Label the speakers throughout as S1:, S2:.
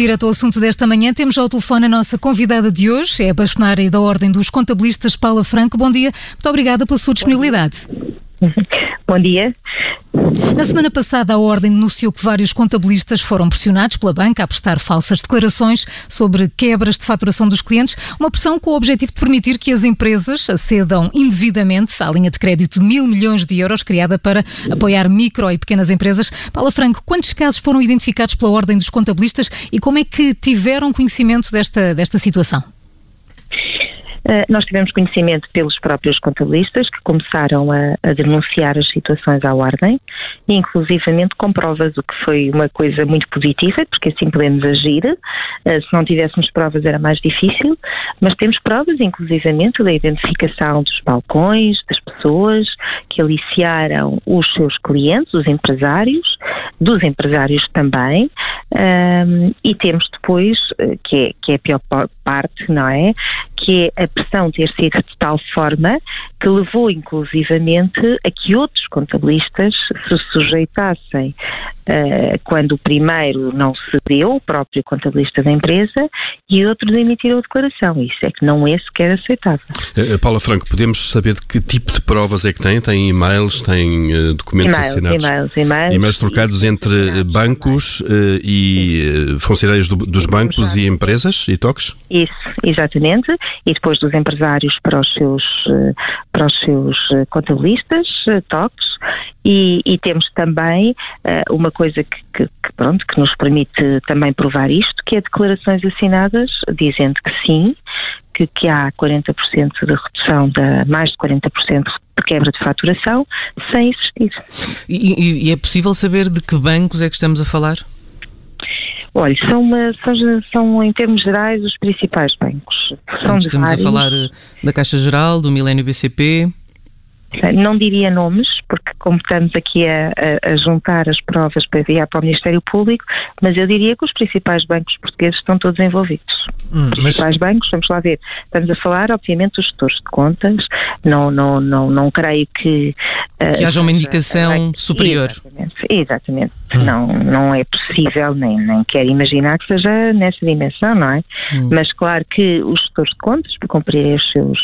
S1: Direto ao Assunto desta manhã temos ao telefone a nossa convidada de hoje, é a bastonária da Ordem dos Contabilistas, Paula Franco. Bom dia, muito obrigada pela sua disponibilidade.
S2: Bom dia.
S1: Na semana passada, a Ordem denunciou que vários contabilistas foram pressionados pela banca a prestar falsas declarações sobre quebras de faturação dos clientes, uma pressão com o objetivo de permitir que as empresas acedam indevidamente à linha de crédito de mil milhões de euros criada para apoiar micro e pequenas empresas. Paula Franco, quantos casos foram identificados pela Ordem dos Contabilistas e como é que tiveram conhecimento desta, desta situação?
S2: Eh, nós tivemos conhecimento pelos próprios contabilistas que começaram a, a, denunciar as situações à ordem, inclusivamente com provas, o que foi uma coisa muito positiva, porque assim podemos agir. Uh, se não tivéssemos provas era mais difícil, mas temos provas, inclusivamente, da identificação dos balcões, das pessoas que aliciaram os seus clientes, os empresários, dos empresários também, um, e temos depois, eh, que é, que é a pior parte, não é? Que é a pressão ter sido de tal forma que levou inclusivamente a que outros contabilistas se sujeitassem uh, quando o primeiro não cedeu, o próprio contabilista da empresa, e outros emitiram a declaração. Isso é que não é sequer aceitável.
S3: Uh, Paula Franco, podemos saber de que tipo de provas é que tem? Tem e-mails, tem uh, documentos
S2: e-mails,
S3: assinados?
S2: E-mails, e-mails.
S3: E-mails trocados entre bancos e funcionários do, dos bancos e empresas e toques?
S2: Isso, exatamente. E depois dos empresários para os seus, para os seus contabilistas, toques, e, e temos também uh, uma coisa que, que, que, pronto, que nos permite também provar isto, que é declarações assinadas dizendo que sim, que, que há 40% de redução, de mais de 40% de quebra de faturação, sem existir.
S4: E, e, é possível saber de que bancos é que estamos a falar?
S2: Olha, são, uma, são, são, em termos gerais os principais bancos. São
S4: estamos
S2: vários.
S4: a falar eh, da Caixa Geral, do Milênio BCP.
S2: Não diria nomes, porque como estamos aqui a, a, a, juntar as provas para enviar para o Ministério Público, mas eu diria que os principais bancos portugueses estão todos envolvidos. Hum, os principais mas... bancos, vamos lá ver, estamos a falar, obviamente, dos gestores de contas, não, não, não, não creio que...
S4: Uh, que haja uma indicação uh, superior.
S2: Exatamente, exatamente. Hum. Não, não é possível, nem, nem quero imaginar que seja nessa dimensão, não é? Hum. Mas claro que os gestores de contas, para cumprirem os seus,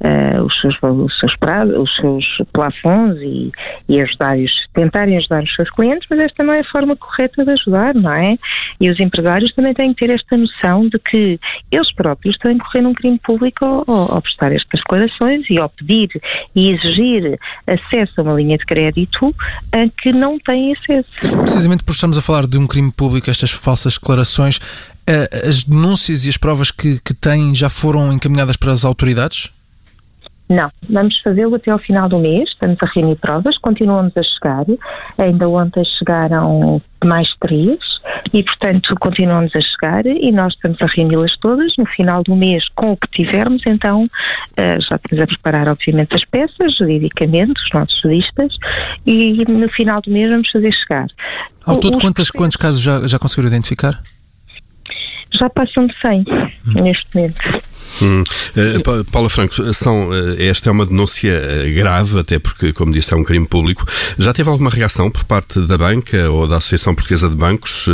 S2: uh, os seus, os seus prazos, os seus plafons e, e ajudar -os, tentarem ajudar os seus clientes, mas esta não é a forma correta de ajudar, não é? E os empresários também têm que ter esta noção de que eles próprios têm que correr um crime público ao, ao prestar estas declarações e ao pedir e exigir acesso a uma linha de crédito a que não têm acesso.
S5: Precisamente porque estamos a falar de um crime público, estas falsas declarações, eh, as denúncias e as provas que, que têm já foram encaminhadas para as autoridades?
S2: Não, vamos fazê-lo até ao final do mês, estamos a reunir provas, continuamos a chegar, ainda ontem chegaram mais três e, portanto, continuamos a chegar e nós estamos a reuni-las todas. No final do mês, com o que tivermos, então eh, já estamos a preparar, obviamente, as peças, juridicamente, os nossos juristas, e no final do mês vamos fazer chegar.
S5: Ao todo, quantos, quantos casos já, já conseguiram identificar?
S2: Já passam de 100 hum. neste momento.
S3: Hum. Uh, Paula Franco, são, uh, esta é uma denúncia uh, grave, até porque, como disse, é um crime público. Já teve alguma reação por parte da banca ou da Associação Portuguesa de Bancos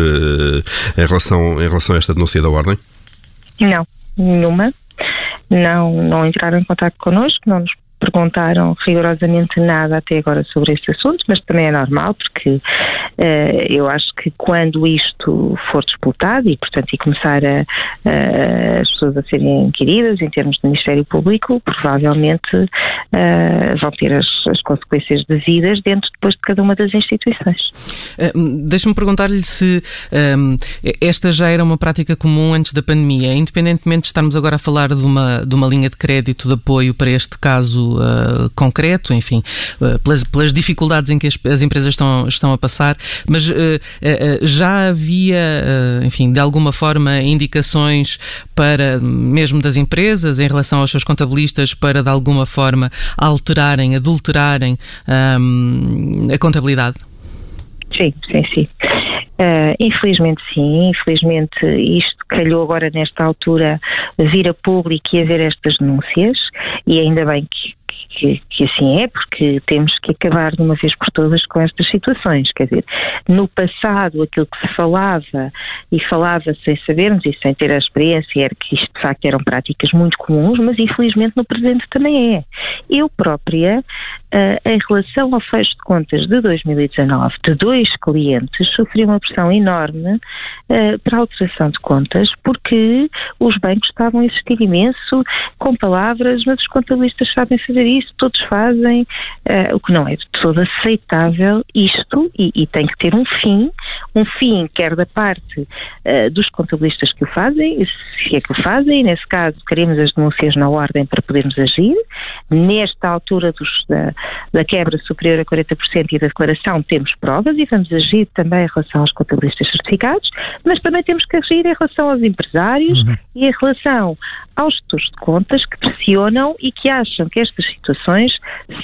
S3: em, relação, em relação a esta denúncia da Ordem?
S2: Não, nenhuma. Não, não entraram em contato connosco, não nos perguntaram rigorosamente nada até agora sobre este assunto, mas também é normal porque uh, eu acho que quando isto for disputado e, portanto, e começar a, as pessoas a serem inquiridas em termos de Ministério Público, provavelmente uh, vão ter as, as, consequências devidas dentro depois de cada uma das instituições.
S4: Uh, Deixa-me perguntar-lhe se um, esta já era uma prática comum antes da pandemia, independentemente de estarmos agora a falar de uma, de uma linha de crédito de apoio para este caso uh, concreto, enfim, uh, pelas, pelas, dificuldades em que as, as, empresas estão, estão a passar, mas uh, já havia, enfim, de alguma forma, indicações para, mesmo das empresas, em relação aos seus contabilistas, para de alguma forma alterarem, adulterarem um, a contabilidade?
S2: Sim, sim, sim. Uh, infelizmente sim, infelizmente isto calhou agora nesta altura vir a público e haver estas denúncias e ainda bem que, que, que, assim é, porque temos que acabar de uma vez por todas com estas situações. Quer dizer, no passado aquilo que se falava e falava sem sabermos e sem ter a experiência era que isto de facto eram práticas muito comuns, mas infelizmente no presente também é. Eu própria, uh, em relação ao fecho de contas de 2019 de dois clientes, sofri uma pressão enorme uh, para a alteração de contas porque os bancos estavam a insistir imenso com palavras, mas os contabilistas sabem fazer isso, todos fazem, uh, o que não é de todo aceitável isto e, e, tem que ter um fim, um fim quer da parte uh, dos contabilistas que o fazem, se é que o fazem, nesse caso queremos as denúncias na ordem para podermos agir, nesta altura dos, da, da quebra superior a 40% e da declaração temos provas e vamos agir também em relação aos contabilistas certificados, mas também temos que agir em relação aos empresários uhum. e em relação aos gestores de contas que pressionam e que acham que estas situações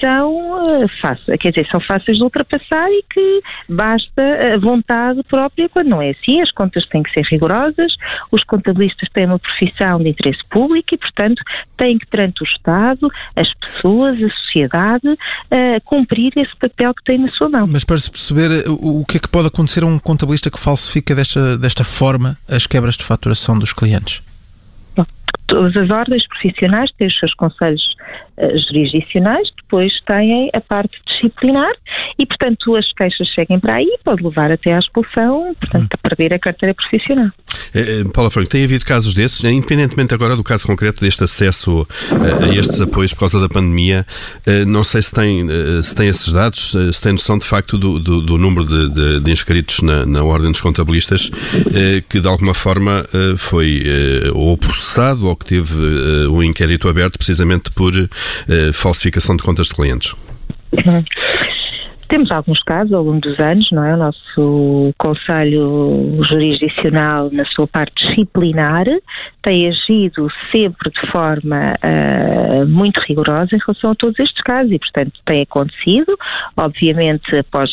S2: são, uh, fáceis, quer dizer, são fáceis de ultrapassar e que basta a vontade própria quando não é assim. As contas têm que ser rigorosas, os contabilistas têm uma profissão de interesse público e, portanto, têm que, perante o Estado, as pessoas, a sociedade, uh, cumprir esse papel que têm na sua mão.
S5: Mas para se perceber o que é que pode acontecer a um contabilista que falsifica desta, desta forma as quebras de faturação dos clientes?
S2: Todas as ordens profissionais têm os seus conselhos uh, jurisdicionais, depois têm a parte disciplinar e, portanto, as queixas seguem para aí, pode levar até à expulsão, portanto, a perder a carteira profissional.
S3: É, Paula Franco, tem havido casos desses, independentemente agora do caso concreto deste acesso a, estes apoios por causa da pandemia, não sei se tem, se tem esses dados, se tem noção de facto do, do, do número de, de, de inscritos na, na, Ordem dos Contabilistas que de alguma forma foi ou processado ou que teve um inquérito aberto precisamente por falsificação de contas de clientes.
S2: Uhum. Temos alguns casos ao longo dos anos, não é? O nosso Conselho Jurisdicional, na sua parte disciplinar, tem agido sempre de forma uh, muito rigorosa em relação a todos estes casos e, portanto, tem acontecido, obviamente, após,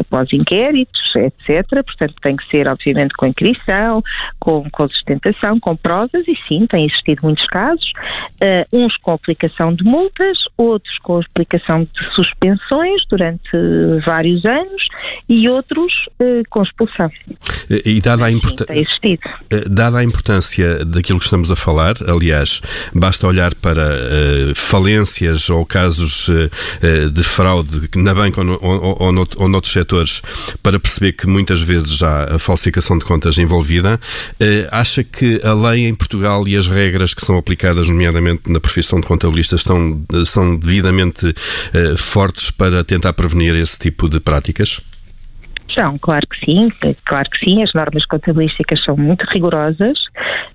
S2: após inquéritos, etc. Portanto, tem que ser, obviamente, com inscrição, com, com sustentação, com provas e, sim, tem existido muitos casos, uh, uns com aplicação de multas, outros com aplicação de suspensões durante vários anos e outros uh, com expulsão.
S3: E dada a, importância dada a importância daquilo que estamos a falar. Aliás, basta olhar para falências ou casos de fraude na banca ou, no, ou, ou, ou noutros setores para perceber que muitas vezes já a falsificação de contas envolvida. Acha que a lei em Portugal e as regras que são aplicadas, nomeadamente na profissão de contabilista, estão, são devidamente fortes para tentar prevenir esse tipo de práticas?
S2: São, claro que sim, claro que sim, as normas contabilísticas são muito rigorosas,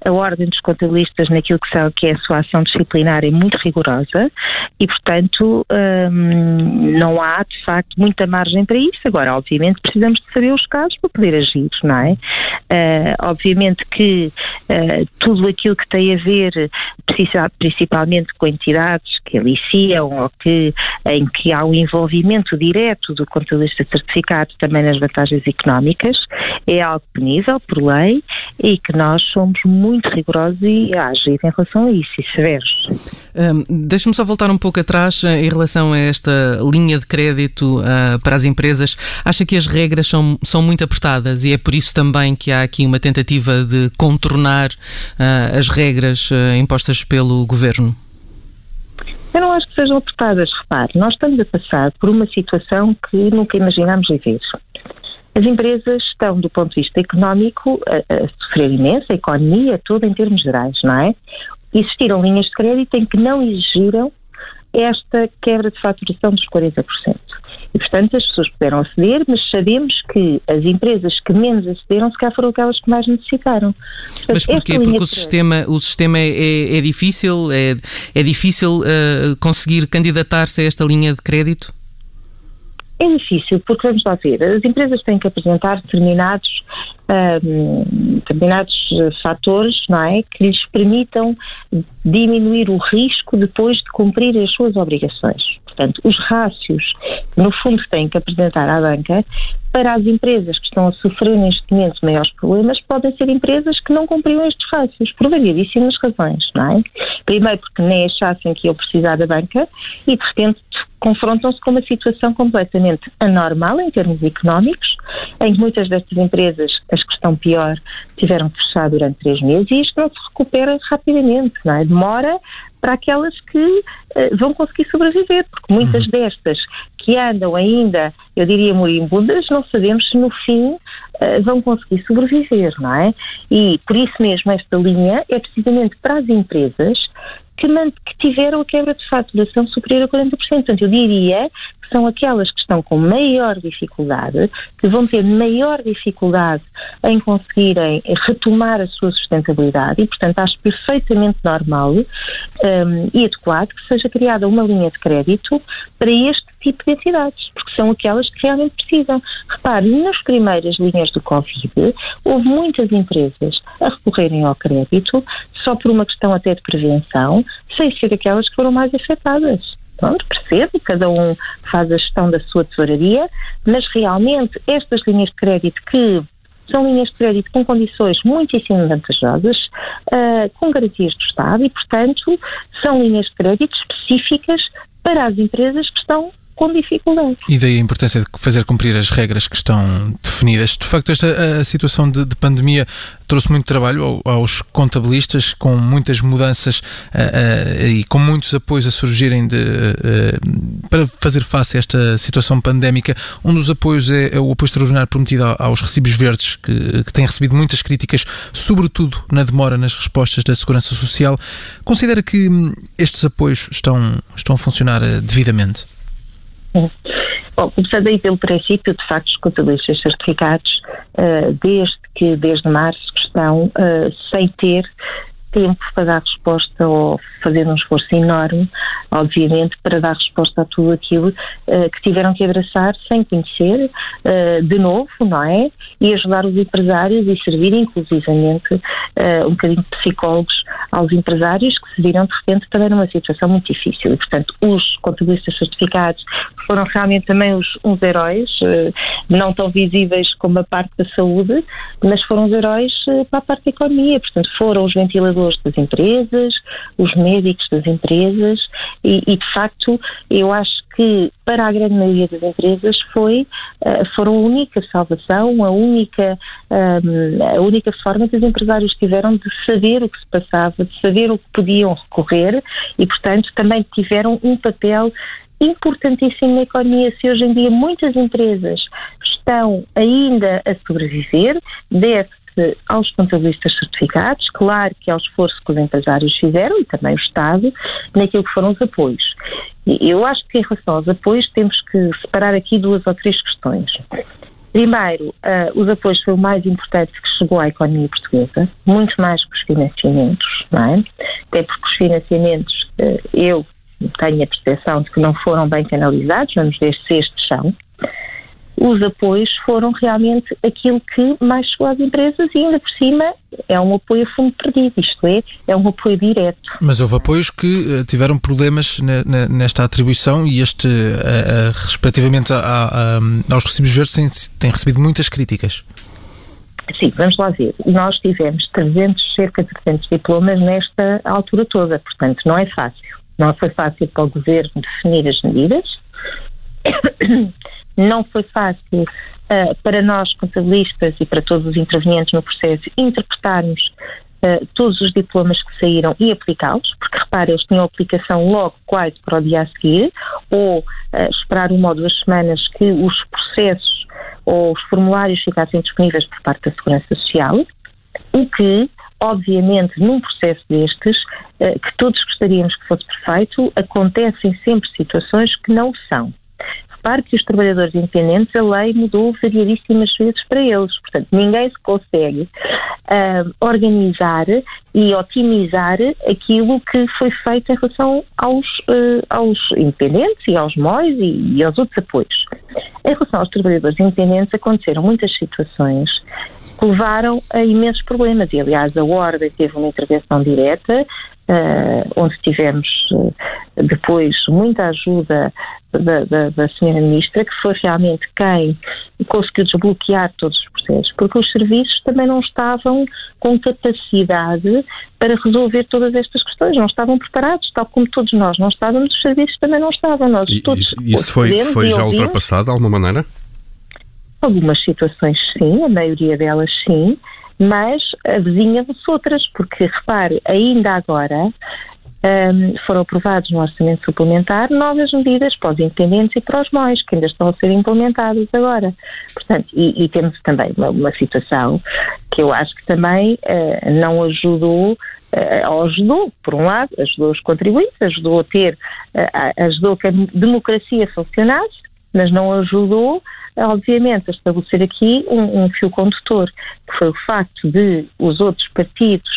S2: a ordem dos contabilistas naquilo que, são, que é a sua ação disciplinar é muito rigorosa e, portanto, hum, não há, de facto, muita margem para isso. Agora, obviamente, precisamos de saber os casos para poder agir, não é? Uh, obviamente que uh, tudo aquilo que tem a ver, principalmente com entidades que aliciam ou que, em que há um envolvimento direto do contabilista certificado também nas vantagens económicas, é algo punível por lei e que nós somos muito rigorosos e agir em relação a isso e severos.
S4: Um, Deixe-me só voltar um pouco atrás eh, em relação a esta linha de crédito uh, para as empresas. Acha que as regras são, são muito apertadas e é por isso também que há aqui uma tentativa de contornar uh, as regras uh, impostas pelo governo?
S2: Eu não acho que sejam apertadas. Repare, nós estamos a passar por uma situação que nunca imaginámos viver. As empresas estão, do ponto de vista económico, a, a sofrer imenso, a economia toda em termos gerais, não é? Existiram linhas de crédito em que não exigiram esta quebra de faturação dos 40%. E, portanto, as pessoas puderam aceder, mas sabemos que as empresas que menos acederam, se calhar foram aquelas que mais necessitaram.
S4: Portanto, mas porquê? Porque o sistema, o sistema é, é, é difícil? É, é difícil uh, conseguir candidatar-se a esta linha de crédito?
S2: É difícil, porque vamos lá ver, as empresas têm que apresentar determinados, um, determinados fatores, não é, que lhes permitam diminuir o risco depois de cumprir as suas obrigações. portanto, os rácios que, no fundo, têm que apresentar à banca, para as empresas que estão a sofrer neste momento maiores problemas, podem ser empresas que não cumpriam estes rácios, por variedíssimas razões, não é? Primeiro porque nem achassem que iam precisar da banca e, de repente, confrontam-se com uma situação completamente anormal em termos económicos, em que muitas destas empresas, as que estão pior, tiveram que fechar durante três meses e isto não se recupera rapidamente, não é? Demora para aquelas que uh, vão conseguir sobreviver, porque muitas uhum. destas que andam ainda, eu diria, moribundas, não sabemos se no fim uh, vão conseguir sobreviver, não é? E por isso mesmo esta linha é precisamente para as empresas que, que tiveram a quebra de faturação superior a 40%. Portanto, eu diria que são aquelas que estão com maior dificuldade, que vão ter maior dificuldade em conseguirem retomar a sua sustentabilidade e, portanto, acho perfeitamente normal um, e adequado que seja criada uma linha de crédito para este tipo de entidades, porque são aquelas que realmente precisam. Repare, nas primeiras linhas do Covid, houve muitas empresas a recorrerem ao crédito só por uma questão até de prevenção, sem ser aquelas que foram mais afetadas. Pronto, percebo, cada um faz a gestão da sua tesouraria, mas realmente estas linhas de crédito que são linhas de crédito com condições muitíssimo vantajosas, uh, com garantias do Estado e, portanto, são linhas de crédito específicas para as empresas que estão com dificuldade.
S5: E daí a importância de fazer cumprir as regras que estão definidas. De facto, esta a situação de, de pandemia trouxe muito trabalho aos contabilistas, com muitas mudanças uh, uh, e com muitos apoios a surgirem de, uh, para fazer face a esta situação pandémica. Um dos apoios é, é o apoio extraordinário prometido aos recibos verdes, que, que tem recebido muitas críticas, sobretudo na demora nas respostas da Segurança Social. Considera que hum, estes apoios estão, estão a funcionar devidamente?
S2: Bom, começando aí pelo princípio, de facto, os contabilistas certificados, uh, desde que, desde março, estão uh, sem ter tempo para dar resposta ou fazer um esforço enorme, obviamente, para dar resposta a tudo aquilo uh, que tiveram que abraçar sem conhecer, uh, de novo, não é? E ajudar os empresários e servir, inclusivamente, uh, um bocadinho de psicólogos aos empresários que se viram, de repente, também numa situação muito difícil. E, portanto, os contabilistas certificados foram realmente também os, uns heróis, não tão visíveis como a parte da saúde, mas foram os heróis para a parte da economia. Portanto, foram os ventiladores das empresas, os médicos das empresas e, e, de facto eu acho que para a grande maioria das empresas foi uh, foram a única salvação, a única um, a única forma que os empresários tiveram de saber o que se passava, de saber o que podiam recorrer e portanto também tiveram um papel importantíssimo na economia. Se hoje em dia muitas empresas estão ainda a sobreviver, deve aos contabilistas certificados, claro que ao esforço que os empresários fizeram e também o Estado, naquilo que foram os apoios. E eu acho que em relação aos apoios temos que separar aqui duas ou três questões. Primeiro, uh, os apoios foi o mais importante que chegou à economia portuguesa, muito mais que os financiamentos, não é? Até porque os financiamentos, uh, eu tenho a percepção de que não foram bem canalizados, vamos ver se estes são os apoios foram realmente aquilo que mais chegou às empresas e ainda por cima é um apoio a fundo perdido, isto é, é um apoio direto.
S5: Mas houve apoios que eh, tiveram problemas nesta atribuição e este, uh, respectivamente a, a, aos recibos verdes, tem recebido muitas críticas.
S2: Sim, vamos lá ver. Nós tivemos 300, cerca de 300 diplomas nesta altura toda, portanto não é fácil. Não foi fácil para o Governo definir as medidas. Não foi fácil uh, para nós, contabilistas, e para todos os intervenientes no processo, interpretarmos uh, todos os diplomas que saíram e aplicá-los, porque repare, eles tinham aplicação logo quase para o dia a seguir, ou uh, esperar uma ou duas semanas que os processos ou os formulários ficassem disponíveis por parte da Segurança Social, o que obviamente, num processo destes, que todos gostaríamos que fosse perfeito, acontecem sempre situações que não são repare que os trabalhadores independentes, a lei mudou variadíssimas vezes para eles. Portanto, ninguém se consegue uh, organizar e otimizar aquilo que foi feito em relação aos, uh, aos independentes e aos MOIs e, e aos outros apoios. Em relação aos trabalhadores independentes, aconteceram muitas situações que levaram a imensos problemas. E, aliás, a Ordem teve uma intervenção direta uh, onde tivemos uh, depois muita ajuda da, da, da senhora ministra, que foi realmente quem conseguiu desbloquear todos os processos, porque os serviços também não estavam com capacidade para resolver todas estas questões, não estavam preparados, tal como todos nós não estávamos, os serviços também não estavam. Nós
S3: e,
S2: todos
S3: isso foi, foi já ultrapassado de alguma maneira?
S2: Algumas situações sim, a maioria delas sim, mas avizinha-se outras, porque repare, ainda agora um, foram aprovados no Orçamento Suplementar novas medidas para os independentes e para os MOIs, que ainda estão a ser implementadas agora. Portanto, e, e temos também uma, uma, situação que eu acho que também uh, não ajudou uh, ajudou, por um lado, ajudou os contribuintes, ajudou a ter, uh, ajudou que a democracia funcionasse, mas não ajudou, obviamente, a estabelecer aqui um, um fio condutor, que foi o facto de os outros partidos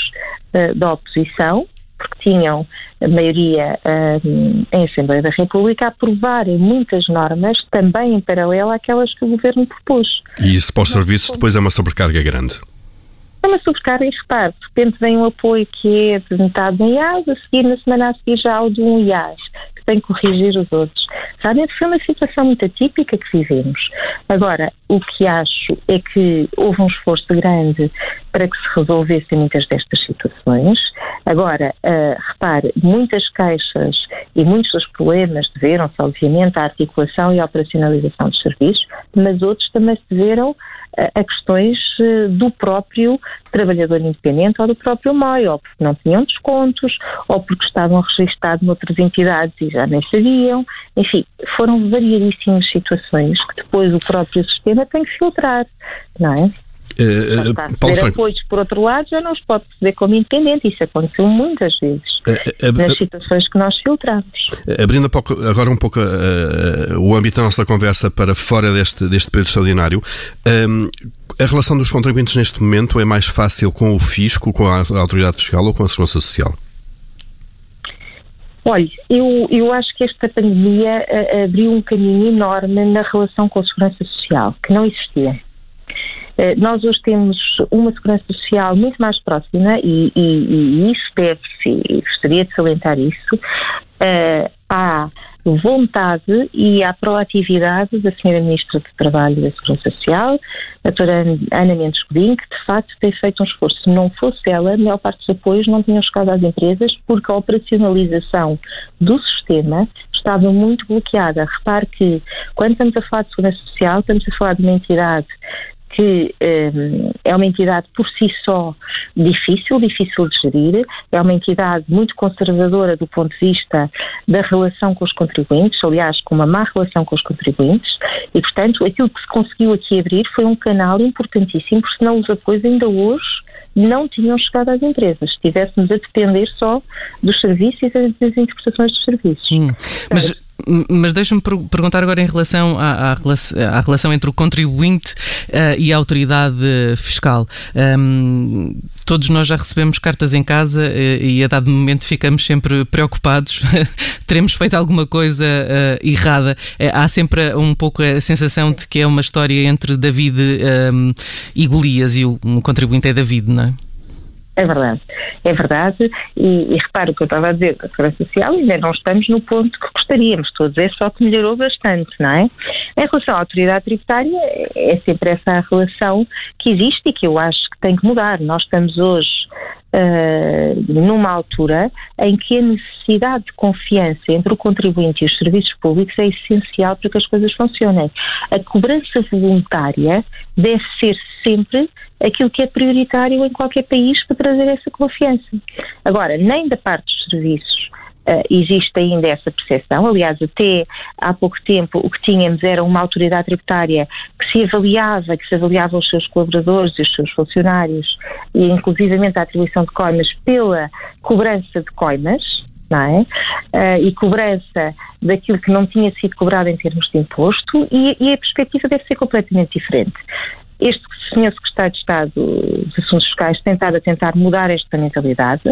S2: uh, da oposição, porque tinham a maioria um, em Assembleia da República, aprovarem muitas normas também em paralelo àquelas que o Governo propôs.
S3: E isso para os serviços depois é uma sobrecarga grande?
S2: É uma sobrecarga e repare, de repente vem um apoio que é de metade em IAS, a seguir na semana a seguir já o de um IAS, que corrigir os outros. Realmente foi uma situação muito atípica que vivemos. Agora, o que acho é que houve um esforço grande para que se resolvessem muitas destas situações. Agora, uh, repare, muitas queixas e muitos dos problemas deveram-se, obviamente, à articulação e à operacionalização dos serviços, mas outros também se deveram a questões eh, do próprio trabalhador independente ou do próprio MOI, ou porque não tinham descontos, ou porque estavam registados noutras entidades e já nem sabiam. Enfim, foram variadíssimas situações que depois o próprio sistema tem que filtrar, não é? Uh, uh, Paulo Franco. apoios, por outro lado, já não se pode perceber como independente. Isso aconteceu muitas vezes uh, nas situações que nós filtramos.
S3: Abrindo agora um pouco o âmbito da nossa conversa para fora deste, deste período extraordinário, ehm, a relação dos contribuintes neste momento é mais fácil com o fisco, com a autoridade fiscal ou com a segurança social?
S2: Olha, eu, eu acho que esta pandemia abriu um caminho enorme na relação com a segurança social, que não existia. Eh, nós hoje temos uma segurança social muito mais próxima e, e, e isso deve-se, gostaria de salientar isso, uh, à vontade e à proatividade da Sra. Ministra do Trabalho e da Segurança Social, a doutora Ana Mendes Godinho, que de facto tem feito um esforço. Se não fosse ela, a maior parte dos apoios não tinham chegado às empresas porque a operacionalização do sistema estava muito bloqueada. Repare que, quando estamos a falar de segurança social, estamos a falar de uma entidade que um, é uma entidade por si só difícil, difícil de gerir, é uma entidade muito conservadora do ponto de vista da relação com os contribuintes, aliás, com uma má relação com os contribuintes, e, portanto, aquilo que se conseguiu aqui abrir foi um canal importantíssimo, porque senão os apoios ainda hoje não tinham chegado às empresas, se estivéssemos a depender só dos serviços e das interpretações dos serviços. Sim,
S4: mas mas deixa-me perguntar agora em relação à, à, à relação entre o contribuinte uh, e a autoridade fiscal. Um, todos nós já recebemos cartas em casa uh, e a dado momento ficamos sempre preocupados. Teremos feito alguma coisa uh, errada. há sempre um pouco a sensação de que é uma história entre David um, e Golias e o, o contribuinte é David, não é?
S2: É verdade, é verdade. E, e repare o que eu estava a dizer da Segurança Social, ainda não estamos no ponto que gostaríamos. A dizer só que melhorou bastante, não é? Em relação à autoridade tributária, é sempre essa relação que existe e que eu acho que tem que mudar. Nós estamos hoje uh, numa altura em que a necessidade de confiança entre o contribuinte e os serviços públicos é essencial para que as coisas funcionem. A cobrança voluntária deve ser sempre aquilo que é prioritário em qualquer país para trazer essa confiança. Agora, nem da parte dos serviços Uh, existe ainda essa percepção. Aliás, até há pouco tempo o que tínhamos era uma autoridade tributária que se avaliava, que se avaliava os seus colaboradores e os seus funcionários, e inclusivamente a atribuição de coimas pela cobrança de coimas, não é? Uh, e cobrança daquilo que não tinha sido cobrado em termos de imposto, e, e a perspectiva deve ser completamente diferente. Este senhor secretário de Estado dos Assuntos Fiscais tem estado a tentar mudar esta mentalidade,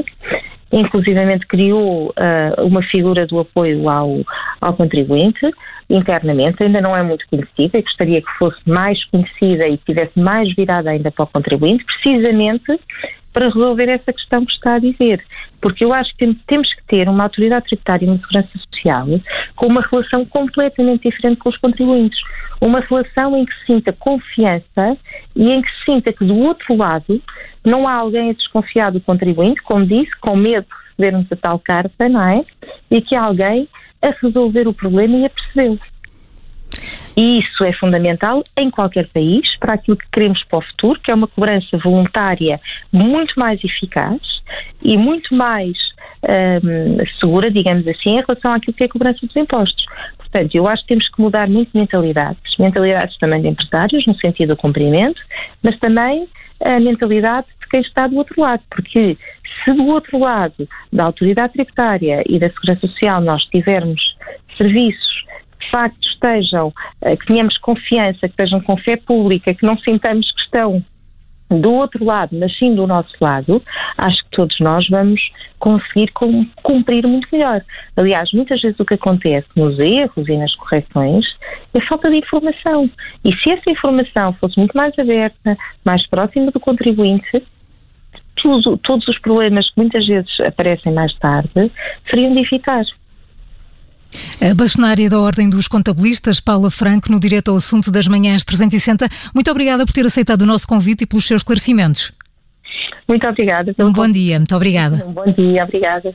S2: inclusivamente criou uh, uma figura do apoio ao, ao contribuinte internamente, ainda não é muito conhecida e gostaria que fosse mais conhecida e tivesse mais virada ainda para o contribuinte, precisamente para resolver essa questão que está a dizer. Porque eu acho que temos que ter uma autoridade tributária e uma segurança social com uma relação completamente diferente com os contribuintes. Uma relação em que se sinta confiança e em que se sinta que do outro lado não há alguém a desconfiar do contribuinte, como disse, com medo de recebermos a tal carta, não é? E que há alguém a resolver o problema e a percebê-lo. E isso é fundamental em qualquer país para aquilo que queremos para o futuro, que é uma cobrança voluntária muito mais eficaz e muito mais um, segura, digamos assim, em relação àquilo que é a cobrança dos impostos. Portanto, eu acho que temos que mudar muito mentalidades, mentalidades também de empresários, no sentido do cumprimento, mas também a mentalidade de quem está do outro lado, porque se do outro lado da autoridade tributária e da segurança social nós tivermos serviços de facto estejam, eh, que tenhamos confiança, que estejam com fé pública, que não sintamos que estão do outro lado, mas sim do nosso lado, acho que todos nós vamos conseguir cumprir muito melhor. Aliás, muitas vezes o que acontece nos erros e nas correções é falta de informação. E se essa informação fosse muito mais aberta, mais próxima do contribuinte, todos os problemas que muitas vezes aparecem mais tarde seriam de evitar.
S1: A bastonária da Ordem dos Contabilistas, Paula Franco, no Direto ao Assunto das Manhãs 360. Muito obrigada por ter aceitado o nosso convite e pelos seus esclarecimentos.
S2: Muito obrigada.
S1: Um bom dia, muito obrigada.
S2: Um bom dia, obrigada.